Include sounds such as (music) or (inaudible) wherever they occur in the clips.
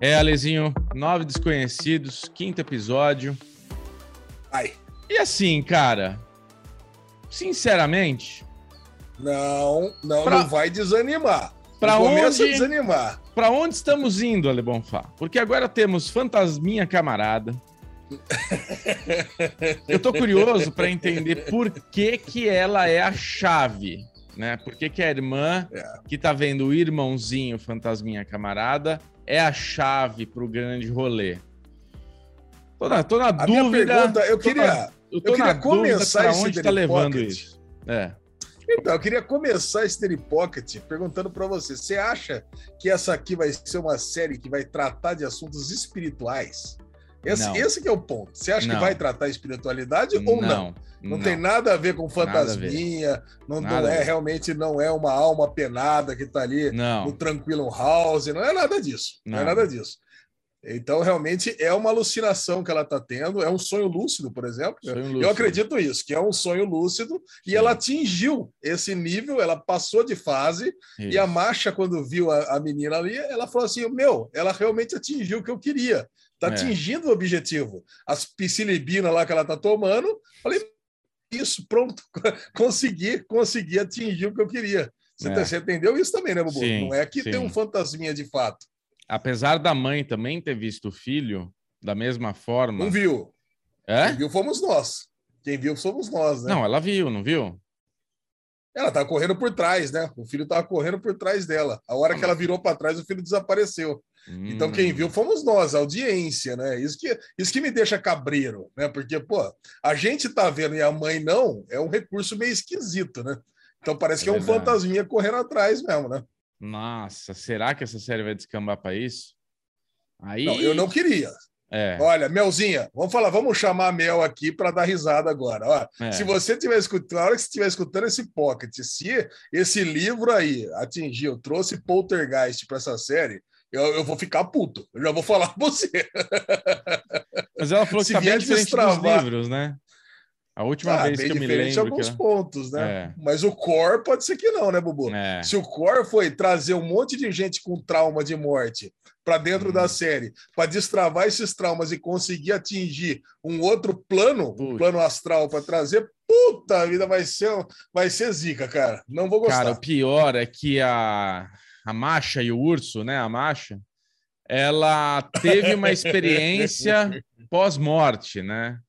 É, Alezinho, Nove Desconhecidos, quinto episódio. Ai. E assim, cara, sinceramente. Não, não, pra... não vai desanimar. Para onde desanimar. Para onde estamos indo, Ale Bonfá? Porque agora temos Fantasminha Camarada. (laughs) Eu tô curioso para entender por que que ela é a chave, né? Por que que a irmã é. que tá vendo o irmãozinho Fantasminha Camarada é a chave para o grande rolê? Tô na, tô na a dúvida. Minha pergunta, eu queria, na, eu, eu queria começar esse onde tá levando Pocket. isso. É. Então, eu queria começar esse Daily Pocket perguntando para você: você acha que essa aqui vai ser uma série que vai tratar de assuntos espirituais? Esse, é o ponto. Você acha não. que vai tratar espiritualidade ou não? Não, não tem nada a ver com fantasminha, não, não é realmente não é uma alma penada que está ali no Tranquilo House, não é nada disso. Não, é nada disso. Então, realmente, é uma alucinação que ela está tendo, é um sonho lúcido, por exemplo. Lúcido. Eu acredito isso, que é um sonho lúcido, Sim. e ela atingiu esse nível, ela passou de fase, isso. e a Marcha, quando viu a, a, menina ali, ela falou assim: Meu, ela realmente atingiu o que eu queria, está é. atingindo o objetivo. As psilibina lá que ela está tomando, falei, isso, pronto, (laughs) consegui, consegui atingir o que eu queria. Você, é. Tá, você entendeu isso também, né, Bubu? Sim, Não é que sim. tem um fantasminha de fato apesar da mãe também ter visto o filho da mesma forma. Não viu. É? Quem viu fomos nós. Quem viu somos nós, né? Não, ela viu, não viu? Ela tava correndo por trás, né? O filho tava correndo por trás dela. A hora que ela virou para trás, o filho desapareceu. Hum. Então quem viu fomos nós, a audiência, né? Isso que, isso que me deixa cabreiro, né? Porque, pô, a gente tá vendo e a mãe não, é um recurso meio esquisito, né? Então parece é que é um verdade. fantasminha correndo atrás mesmo, né? Nossa, será que essa série vai descambar para isso? Aí... Não, eu não queria. É. Olha, Melzinha, vamos falar, vamos chamar a Mel aqui para dar risada agora. Ó, é. Se você estiver escutando, na hora que você estiver escutando esse pocket, se esse livro aí atingiu, trouxe poltergeist para essa série, eu, eu, vou ficar puto. Eu já vou falar para você. Mas ela falou que está bem diferente dos livros, né? A última ah, vez que eu me lembro. Em alguns pontos, né? É. Mas o core pode ser que não, né, Bubu? É. Se o core foi trazer um monte de gente com trauma de morte para dentro hum. da série, para destravar esses traumas e conseguir atingir um outro plano, um plano astral para trazer, puta vida, vai ser, vai ser zica, cara. Não vou gostar. Cara, o pior é que a, a Macha e o Urso, né? A Macha, ela teve uma (laughs) experiência pós-morte, né?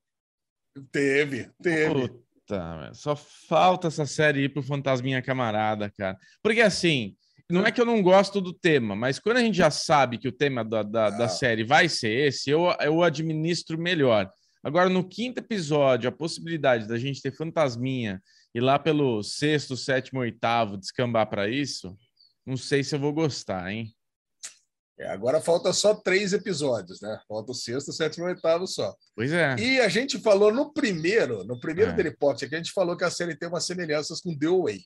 Teve, teve. Puta, só falta essa série ir pro Fantasminha Camarada, cara. Porque assim, não é que eu não gosto do tema, mas quando a gente já sabe que o tema da, da, da ah. série vai ser esse, eu, eu administro melhor. Agora, no quinto episódio, a possibilidade da gente ter Fantasminha e lá pelo sexto, sétimo, oitavo descambar para isso, não sei se eu vou gostar, hein? É, agora falta só três episódios, né? Falta o sexto, sétimo e oitavo só. Pois é. E a gente falou no primeiro, no primeiro é. Teleporte, que a gente falou que a série tem umas semelhanças com The Way.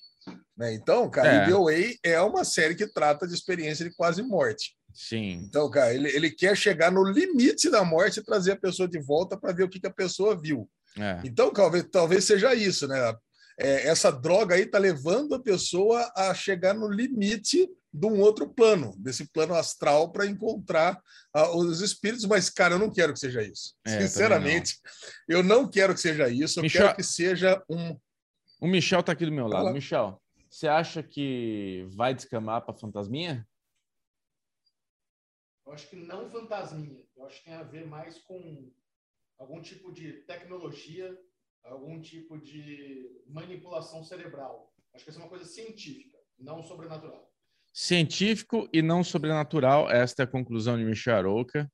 Né? Então, cara, é. The Way é uma série que trata de experiência de quase morte. Sim. Então, cara, ele, ele quer chegar no limite da morte e trazer a pessoa de volta para ver o que, que a pessoa viu. É. Então, talvez, talvez seja isso, né? É, essa droga aí tá levando a pessoa a chegar no limite de um outro plano, desse plano astral, para encontrar uh, os espíritos, mas, cara, eu não quero que seja isso. É, Sinceramente, não. eu não quero que seja isso, eu Michel... quero que seja um. O Michel está aqui do meu lado. Michel, você acha que vai descamar para fantasminha? Eu acho que não fantasminha. Eu acho que tem a ver mais com algum tipo de tecnologia, algum tipo de manipulação cerebral. Acho que essa é uma coisa científica, não sobrenatural científico e não sobrenatural. Esta é a conclusão de Michel Arouca.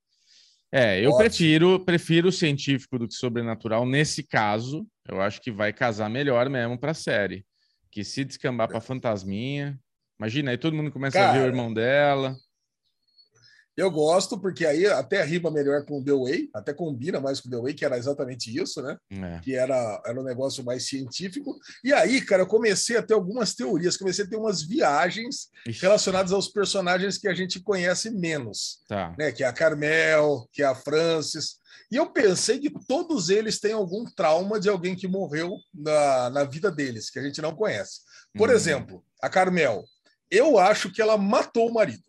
É, eu prefiro prefiro científico do que sobrenatural nesse caso. Eu acho que vai casar melhor mesmo para a série. Que se descambar para fantasminha, imagina aí todo mundo começa Cara, a ver o irmão dela. Eu gosto, porque aí até rima melhor com o The Way, até combina mais com o The Way, que era exatamente isso, né? É. Que era, era um negócio mais científico. E aí, cara, eu comecei a ter algumas teorias, comecei a ter umas viagens Ixi. relacionadas aos personagens que a gente conhece menos. Tá. Né? Que é a Carmel, que é a Francis. E eu pensei que todos eles têm algum trauma de alguém que morreu na, na vida deles, que a gente não conhece. Por hum. exemplo, a Carmel, eu acho que ela matou o marido.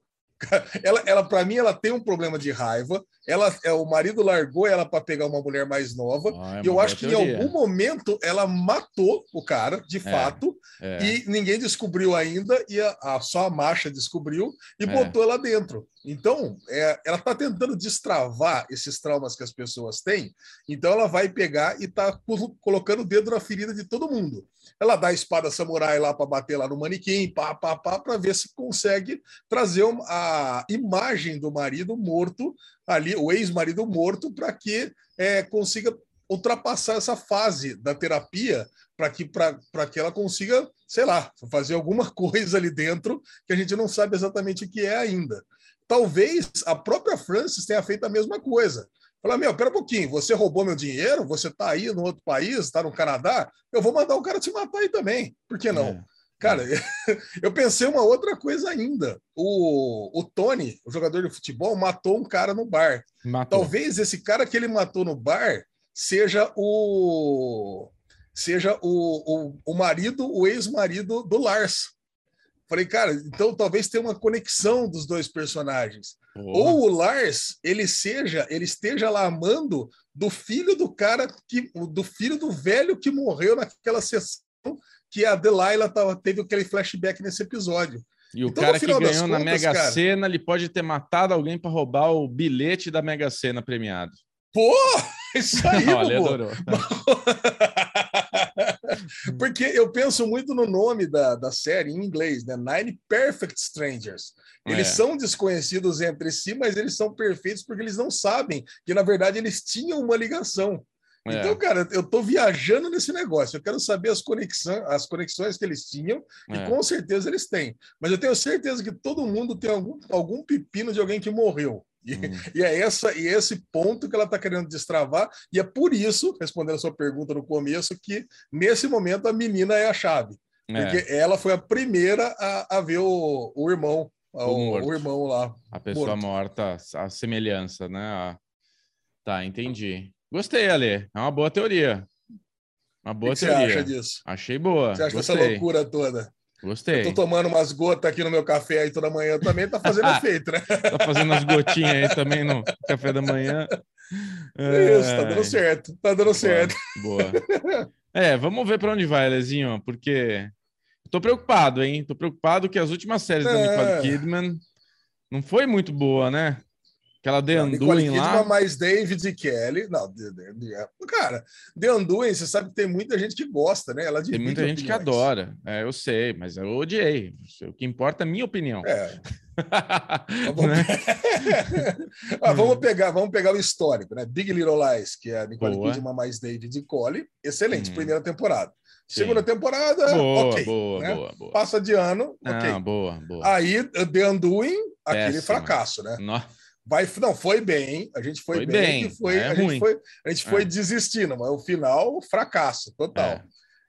Ela, ela para mim, ela tem um problema de raiva. Ela, é, o marido largou ela para pegar uma mulher mais nova. Ah, é e eu acho que teoria. em algum momento ela matou o cara, de é, fato, é. e ninguém descobriu ainda, e a, a, só a marcha descobriu e é. botou ela dentro. Então, é, ela está tentando destravar esses traumas que as pessoas têm, então ela vai pegar e está colocando o dedo na ferida de todo mundo. Ela dá a espada samurai lá para bater lá no manequim, pá, pá, pá, para ver se consegue trazer a imagem do marido morto ali, o ex-marido morto, para que é, consiga ultrapassar essa fase da terapia para que, que ela consiga, sei lá, fazer alguma (laughs) coisa ali dentro que a gente não sabe exatamente o que é ainda. Talvez a própria Francis tenha feito a mesma coisa. Fala, meu, pera um pouquinho, você roubou meu dinheiro, você está aí no outro país, está no Canadá, eu vou mandar o cara te matar aí também. Por que não? É. Cara, (laughs) eu pensei uma outra coisa ainda. O, o Tony, o jogador de futebol, matou um cara no bar. Matou. Talvez esse cara que ele matou no bar seja o seja o, o, o marido, o ex-marido do Lars. Falei, cara, então talvez tenha uma conexão dos dois personagens. Ou o Lars, ele seja, ele esteja lá amando do filho do cara que do filho do velho que morreu naquela sessão que a Delilah tava, teve aquele flashback nesse episódio. E o então, cara que ganhou contas, na Mega cara, Sena, ele pode ter matado alguém para roubar o bilhete da Mega Sena premiado. Pô, (laughs) isso aí, Olha, adorou. (laughs) Porque eu penso muito no nome da, da série em inglês, né? Nine Perfect Strangers. Eles é. são desconhecidos entre si, mas eles são perfeitos porque eles não sabem que, na verdade, eles tinham uma ligação. É. Então, cara, eu tô viajando nesse negócio. Eu quero saber as conexões, as conexões que eles tinham, é. e com certeza eles têm. Mas eu tenho certeza que todo mundo tem algum, algum pepino de alguém que morreu. E, hum. e, é essa e esse ponto que ela está querendo destravar, e é por isso, respondendo a sua pergunta no começo, que nesse momento a menina é a chave. É. Porque ela foi a primeira a, a ver o, o irmão, o, o, irmão lá. A pessoa morto. morta, a semelhança, né? A... Tá, entendi. Gostei, Ale. É uma boa teoria. Uma boa o que teoria. Você acha disso? Achei boa. Você acha Gostei. essa loucura toda? Gostei. Eu tô tomando umas gotas aqui no meu café aí toda manhã também, tá fazendo (laughs) efeito, né? tá fazendo as gotinhas aí também no café da manhã. (laughs) Isso, tá dando certo. Tá dando boa, certo. Boa. (laughs) É, vamos ver para onde vai, Lezinho, porque tô preocupado, hein? Tô preocupado que as últimas séries é. da Nicole Kidman não foi muito boa, né? Aquela The Anduin lá. mais David e Kelly. Não, de, de, de, cara, The Anduin, você sabe que tem muita gente que gosta, né? Ela tem muita gente que adora. É, eu sei, mas eu odiei. O que importa é a minha opinião. É. (laughs) vamos... Né? (laughs) ah, vamos pegar, vamos pegar o histórico, né? Big Little Lies, que é a Nicole boa. Kidman mais David e Cole. Excelente, hum. primeira temporada. Sim. Segunda temporada, boa, ok. Boa, né? boa, boa. Passa de ano, ok. Ah, boa, boa. Aí, The Undoing, aquele Péssima. fracasso, né? Nossa. Vai, não, foi bem, a gente foi, foi bem, bem foi, é a, gente foi, a gente foi é. desistindo, mas o final, fracasso, total. É.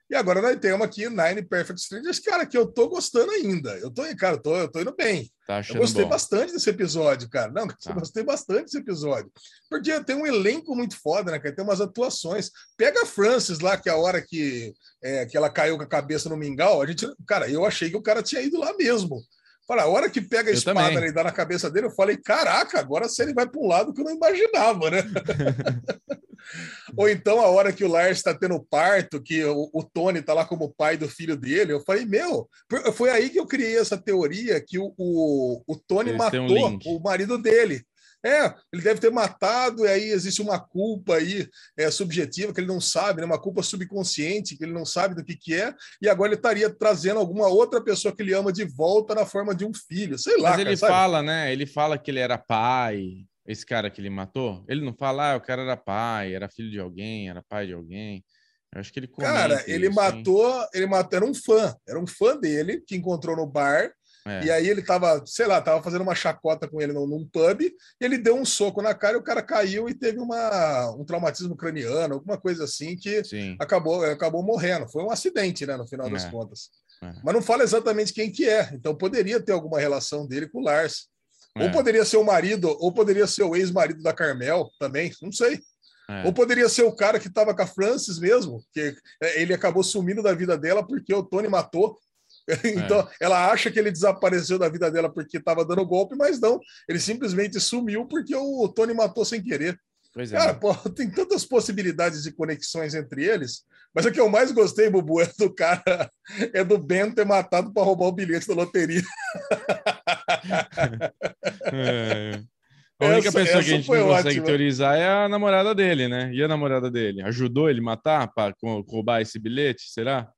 E agora nós temos aqui Nine Perfect Strangers, cara, que eu tô gostando ainda. Eu tô, cara, eu tô, eu tô indo bem. Tá eu gostei bom. bastante desse episódio, cara. Não, tá. eu gostei bastante desse episódio. Porque tem um elenco muito foda, né, cara? Tem umas atuações. Pega a Francis lá, que é a hora que, é, que ela caiu com a cabeça no mingau, a gente, cara, eu achei que o cara tinha ido lá mesmo. Fala, a hora que pega a eu espada e dá na cabeça dele, eu falei, caraca, agora se ele vai para um lado que eu não imaginava, né? (laughs) Ou então a hora que o Lars está tendo parto, que o, o Tony está lá como pai do filho dele, eu falei, meu, foi aí que eu criei essa teoria que o, o, o Tony Eles matou um o marido dele. É, ele deve ter matado, e aí existe uma culpa aí é, subjetiva que ele não sabe, né? uma culpa subconsciente que ele não sabe do que, que é, e agora ele estaria trazendo alguma outra pessoa que ele ama de volta na forma de um filho, sei lá. Mas ele cara, fala, né? Ele fala que ele era pai, esse cara que ele matou. Ele não fala, ah, o cara era pai, era filho de alguém, era pai de alguém. Eu acho que ele Cara, ele isso, matou, hein? ele matou, era um fã, era um fã dele que encontrou no bar é. E aí ele tava, sei lá, tava fazendo uma chacota com ele num, num, pub, e ele deu um soco na cara e o cara caiu e teve uma, um traumatismo craniano, alguma coisa assim, que acabou, acabou morrendo. Foi um acidente, né, no final das é. contas. É. Mas não fala exatamente quem que é, então poderia ter alguma relação dele com o Lars. Ou é. poderia ser o marido, ou poderia ser o ex-marido da Carmel também, não sei. É. Ou poderia ser o cara que estava com a Francis mesmo, que é, ele acabou sumindo da vida dela porque o Tony matou (laughs) então, é. ela acha que ele desapareceu da vida dela porque estava dando golpe, mas não. Ele simplesmente sumiu porque o Tony matou sem querer. Pois é. Cara, pô, (laughs) tem tantas possibilidades de conexões entre eles. Mas o que eu mais gostei, Bubu, é do cara, (laughs) é do Ben ter matado para roubar o bilhete da loteria. É. A única essa, pessoa essa que a gente não ótima. consegue teorizar é a namorada dele, né? E a namorada dele? Ajudou ele a matar para roubar esse bilhete? Será?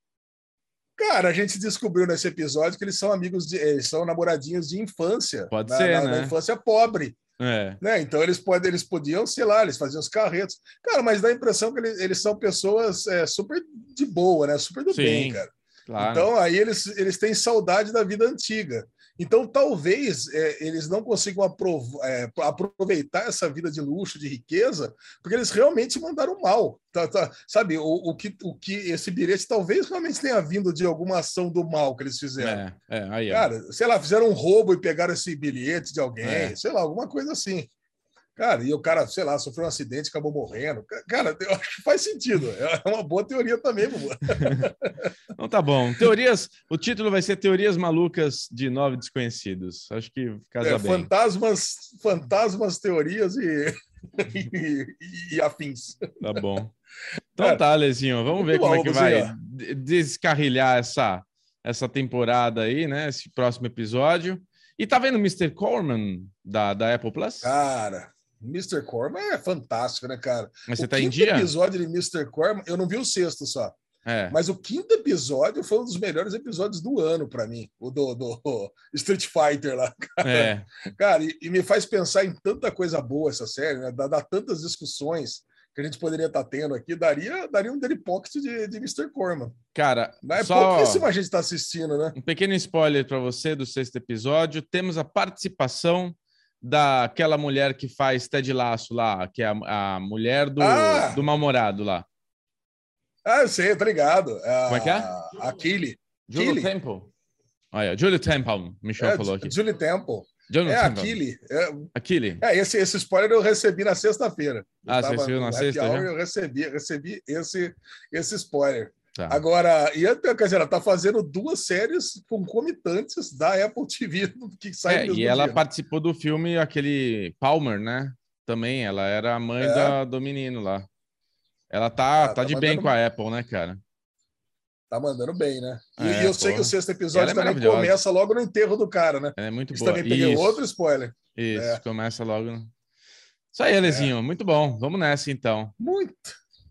Cara, a gente descobriu nesse episódio que eles são amigos, de, eles são namoradinhos de infância. Pode na, ser, na, né? Na infância pobre. É. Né? Então eles podem, eles podiam, sei lá, eles faziam os carretos. Cara, mas dá a impressão que eles, eles são pessoas é, super de boa, né? Super do Sim, bem, cara. Claro. Então aí eles, eles têm saudade da vida antiga. Então, talvez é, eles não consigam é, aproveitar essa vida de luxo, de riqueza, porque eles realmente mandaram mal. Tá, tá, sabe, o, o, que, o que esse bilhete talvez realmente tenha vindo de alguma ação do mal que eles fizeram. É, é, aí, Cara, sei lá, fizeram um roubo e pegaram esse bilhete de alguém, é. sei lá, alguma coisa assim. Cara, e o cara, sei lá, sofreu um acidente, acabou morrendo. Cara, eu acho que faz sentido. É uma boa teoria também, Bubu. (laughs) Então tá bom. Teorias, o título vai ser Teorias Malucas de Nove Desconhecidos. Acho que casa é, bem. Fantasmas, fantasmas, teorias e, (laughs) e, e, afins. Tá bom. Então é. tá, Lezinho, vamos ver como bom, é que vai descarrilhar essa, essa temporada aí, né? Esse próximo episódio. E tá vendo o Mr. Corman da, da Apple Plus? Cara, Mr. Corman é fantástico, né, cara? Mas você o tá em dia? episódio de Mr. Corman, eu não vi o sexto só. É. Mas o quinto episódio foi um dos melhores episódios do ano para mim, o do, do, (laughs) Street Fighter lá. (laughs) Cara, é. cara e, e, me faz pensar em tanta coisa boa essa série, né? Dá, dá tantas discussões que a gente poderia estar tá tendo aqui, daria, daria um Daily Pocket de, de Mr. Corman. Cara, Mas é só pouquíssima gente está assistindo, né? Um pequeno spoiler para você do sexto episódio. Temos a participação daquela mulher que faz Ted Laço lá, que é a, a mulher do, ah! do mal-humorado lá. Ah, eu sei, tá ligado. A, Como é que é? A Killy. Julie Temple. Olha, Julie Temple, Michel é, falou aqui. Julie Temple. Julie é Aquile. É, Aquile. É, esse, esse spoiler eu recebi na sexta-feira. Ah, você recebeu na sexta? Hour, eu recebi, recebi esse, esse spoiler. Tá. Agora, e quer dizer, ela tá fazendo duas séries concomitantes da Apple TV (laughs) que sai é, E ela dia. participou do filme aquele Palmer, né? Também, ela era a mãe é. da, do menino lá. Ela tá, ah, tá, tá de bem com a Apple, né, cara? Tá mandando bem, né? E, é, eu sei que o sexto episódio é também começa logo no enterro do cara, né? É muito boa. também peguei Isso. outro spoiler. Isso, é. começa logo. Isso aí, Alezinho. É. Muito bom. Vamos nessa, então. Muito.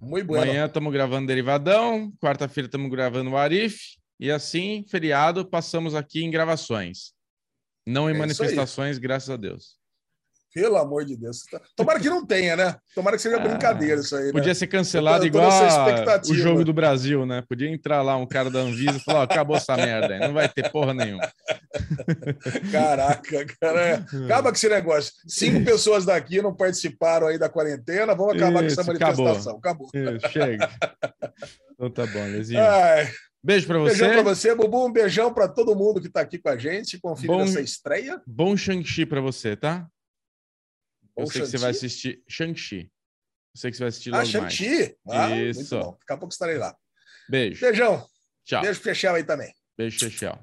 Muito bom. Amanhã estamos gravando Derivadão. Quarta-feira estamos gravando o Arif. E assim, feriado, passamos aqui em gravações. Não em é manifestações, graças a Deus. Pelo amor de Deus. Tomara que não tenha, né? Tomara que seja ah, brincadeira isso aí. Né? Podia ser cancelado igual o jogo do Brasil, né? Podia entrar lá um cara da Anvisa e falar: oh, acabou essa merda aí, não vai ter porra nenhuma. (laughs) Caraca, cara. É, acaba com esse negócio. Cinco isso. pessoas daqui não participaram aí da quarentena, vamos acabar isso, com essa manifestação. Acabou. acabou. Isso, chega. Então tá bom, Lezinho. Ai. Beijo para você. Beijão para você, Bubu. Um beijão para todo mundo que está aqui com a gente, conferindo bom, essa estreia. Bom Shang-Chi para você, tá? Eu sei que você vai assistir Shang-Chi. Eu sei que você vai assistir ah, logo ah, Shang-Chi? Ah, Isso. Daqui a pouco estarei lá. Beijo. Beijão. Tchau. Beijo pro aí também. Beijo, Chechel.